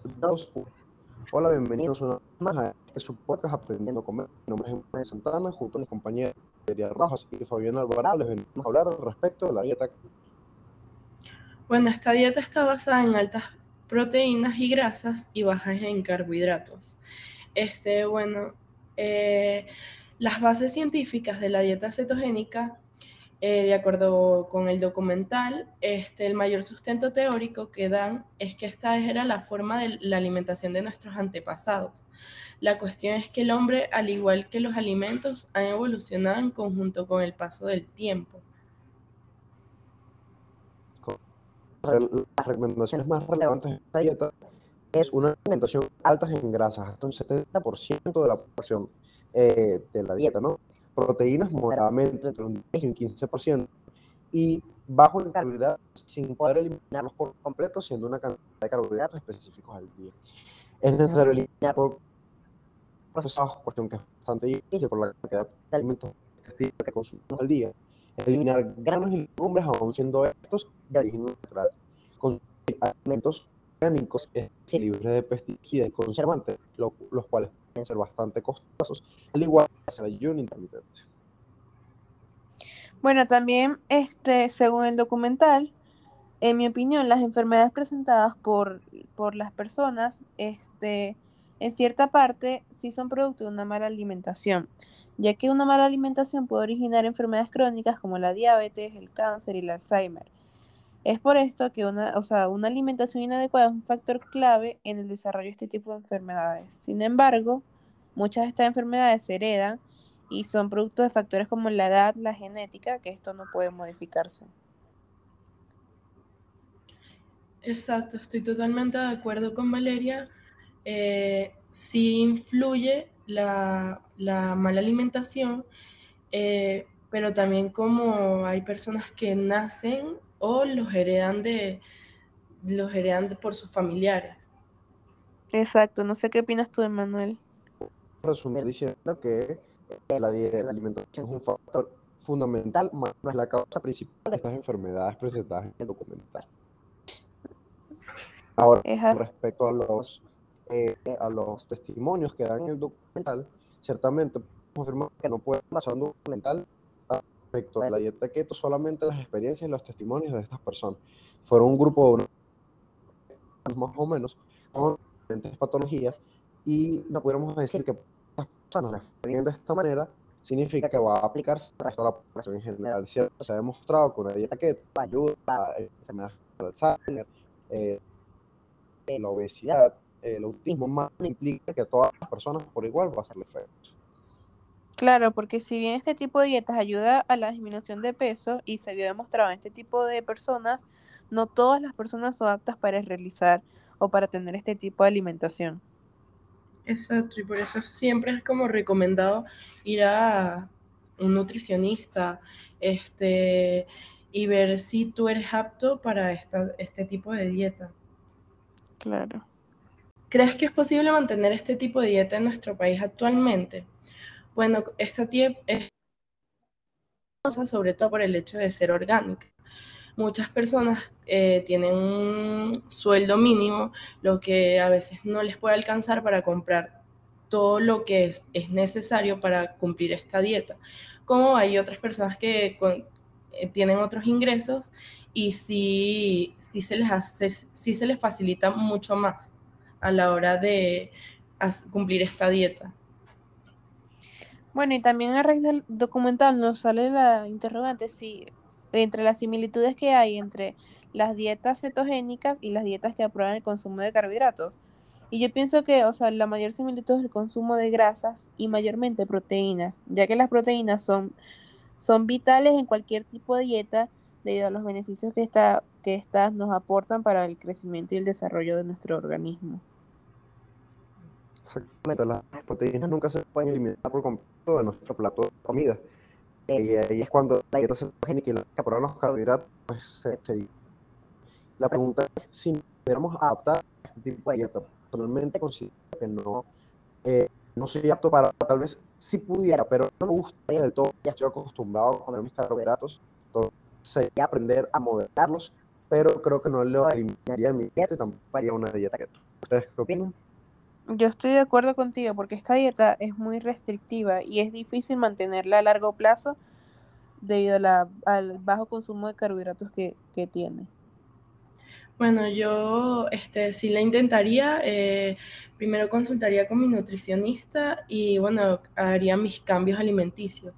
3, 2, 1. Hola, bienvenidos una vez más a este su podcast Aprendiendo a Comer. Mi nombre es Manuel Santana, junto a mis compañeros María Rojas y Fabián Alvarado les venimos a hablar respecto de la dieta. Bueno, esta dieta está basada en altas proteínas y grasas y bajas en carbohidratos. Este, bueno, eh, las bases científicas de la dieta cetogénica eh, de acuerdo con el documental, este, el mayor sustento teórico que dan es que esta era la forma de la alimentación de nuestros antepasados. La cuestión es que el hombre, al igual que los alimentos, han evolucionado en conjunto con el paso del tiempo. Las recomendaciones más relevantes de esta dieta es una alimentación alta en grasas, hasta un 70% de la población eh, de la dieta, ¿no? Proteínas moderadamente entre un 10 y un 15%, y bajo en carbohidratos sin poder eliminarlos por completo, siendo una cantidad de carbohidratos específicos al día. Es necesario eliminar por procesados, cuestión que es bastante difícil por la cantidad de alimentos que consumimos al día. Eliminar granos y legumbres, aún siendo estos de origen natural. Consumir alimentos orgánicos libres de pesticidas y conservantes, los cuales pueden ser bastante costosos, al igual intermitente. Bueno, también, este, según el documental, en mi opinión, las enfermedades presentadas por, por las personas, este, en cierta parte, sí son producto de una mala alimentación, ya que una mala alimentación puede originar enfermedades crónicas como la diabetes, el cáncer y el Alzheimer. Es por esto que una, o sea, una alimentación inadecuada es un factor clave en el desarrollo de este tipo de enfermedades. Sin embargo, muchas de estas enfermedades se heredan y son producto de factores como la edad, la genética, que esto no puede modificarse. Exacto, estoy totalmente de acuerdo con Valeria. Eh, sí influye la, mala alimentación, eh, pero también como hay personas que nacen o los heredan de los heredan por sus familiares. Exacto, no sé qué opinas tú, Emanuel. Resumir diciendo que la, dieta, la alimentación es un factor fundamental, más no es la causa principal de estas enfermedades presentadas en el documental. Ahora, respecto a los, eh, a los testimonios que dan en el documental, ciertamente confirmamos que no puede basar un documental respecto a la dieta keto solamente las experiencias y los testimonios de estas personas. Fueron un grupo de más o menos con diferentes patologías y no pudiéramos decir que las personas la de esta manera significa que va a aplicarse a toda la población en general. ¿cierto? Se ha demostrado que una dieta keto ayuda a enfermedades de Alzheimer, eh, la obesidad, el autismo, más implica que todas las personas por igual va a hacerle efecto. Claro, porque si bien este tipo de dietas ayuda a la disminución de peso y se vio demostrado en este tipo de personas, no todas las personas son aptas para realizar o para tener este tipo de alimentación. Exacto, y por eso siempre es como recomendado ir a un nutricionista este, y ver si tú eres apto para esta, este tipo de dieta. Claro. ¿Crees que es posible mantener este tipo de dieta en nuestro país actualmente? Bueno, esta tía es sobre todo por el hecho de ser orgánica. Muchas personas eh, tienen un sueldo mínimo, lo que a veces no les puede alcanzar para comprar todo lo que es, necesario para cumplir esta dieta. Como hay otras personas que eh, tienen otros ingresos y sí, sí, se les hace, sí se les facilita mucho más a la hora de cumplir esta dieta. Bueno, y también a raíz del documental nos sale la interrogante si entre las similitudes que hay entre las dietas cetogénicas y las dietas que aprueban el consumo de carbohidratos. Y yo pienso que, o sea, la mayor similitud es el consumo de grasas y mayormente proteínas, ya que las proteínas son, son vitales en cualquier tipo de dieta debido a los beneficios que, esta, que estas nos aportan para el crecimiento y el desarrollo de nuestro organismo. Exactamente, las proteínas nunca se pueden eliminar por completo de nuestro plato de comida. Y ahí es cuando la dieta cetogénica y la que aprueban los carbohidratos pues, se, se, La pregunta es si pudiéramos adaptar a este tipo de dieta. Personalmente considero que no, eh, no soy apto para, tal vez si pudiera, pero no me gustaría del todo. Ya estoy acostumbrado a comer mis carbohidratos, entonces sería aprender a moderarlos, pero creo que no lo eliminaría en mi dieta y tampoco haría una dieta keto. ¿Ustedes qué opinan? Yo estoy de acuerdo contigo porque esta dieta es muy restrictiva y es difícil mantenerla a largo plazo debido a la- al bajo consumo de carbohidratos que, que tiene. Bueno, yo este, sí la intentaría. eh, primero consultaría con mi nutricionista y bueno, haría mis cambios alimenticios.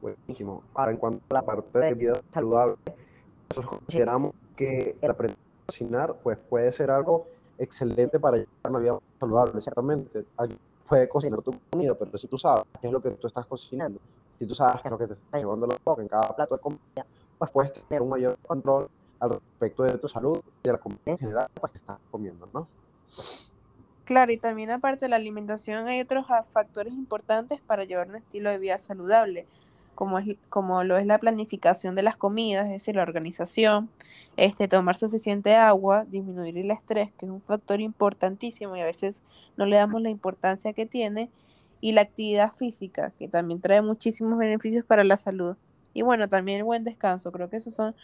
Buenísimo. Ahora, en cuanto a la parte de vida saludable, nosotros consideramos que el aprender a cocinar pues, puede ser algo excelente para llevar una vida saludable, ciertamente. Alguien puede cocinar tu comida, pero si tú sabes qué es lo que tú estás cocinando, si tú sabes qué es lo que te está llevando la boca en cada plato de comida, pues puedes tener un mayor control al respecto de tu salud y de la comida en general pues, que estás comiendo, ¿no? Claro, y también aparte de la alimentación hay otros ah, factores importantes para llevar un estilo de vida saludable, como, es, como lo es la planificación de las comidas, es decir, la organización, este, tomar suficiente agua, disminuir el estrés, que es un factor importantísimo y a veces no le damos la importancia que tiene, y la actividad física, que también trae muchísimos beneficios para la salud. Y bueno, también el buen descanso, creo que esos son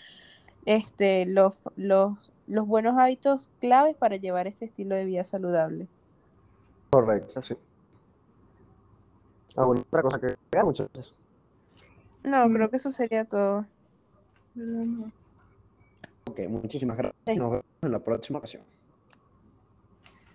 este, los, los, los buenos hábitos claves para llevar este estilo de vida saludable. Correcto, sí. ¿Alguna otra cosa que agregar, muchachos? No, Mm. creo que eso sería todo. Ok, muchísimas gracias y nos vemos en la próxima ocasión.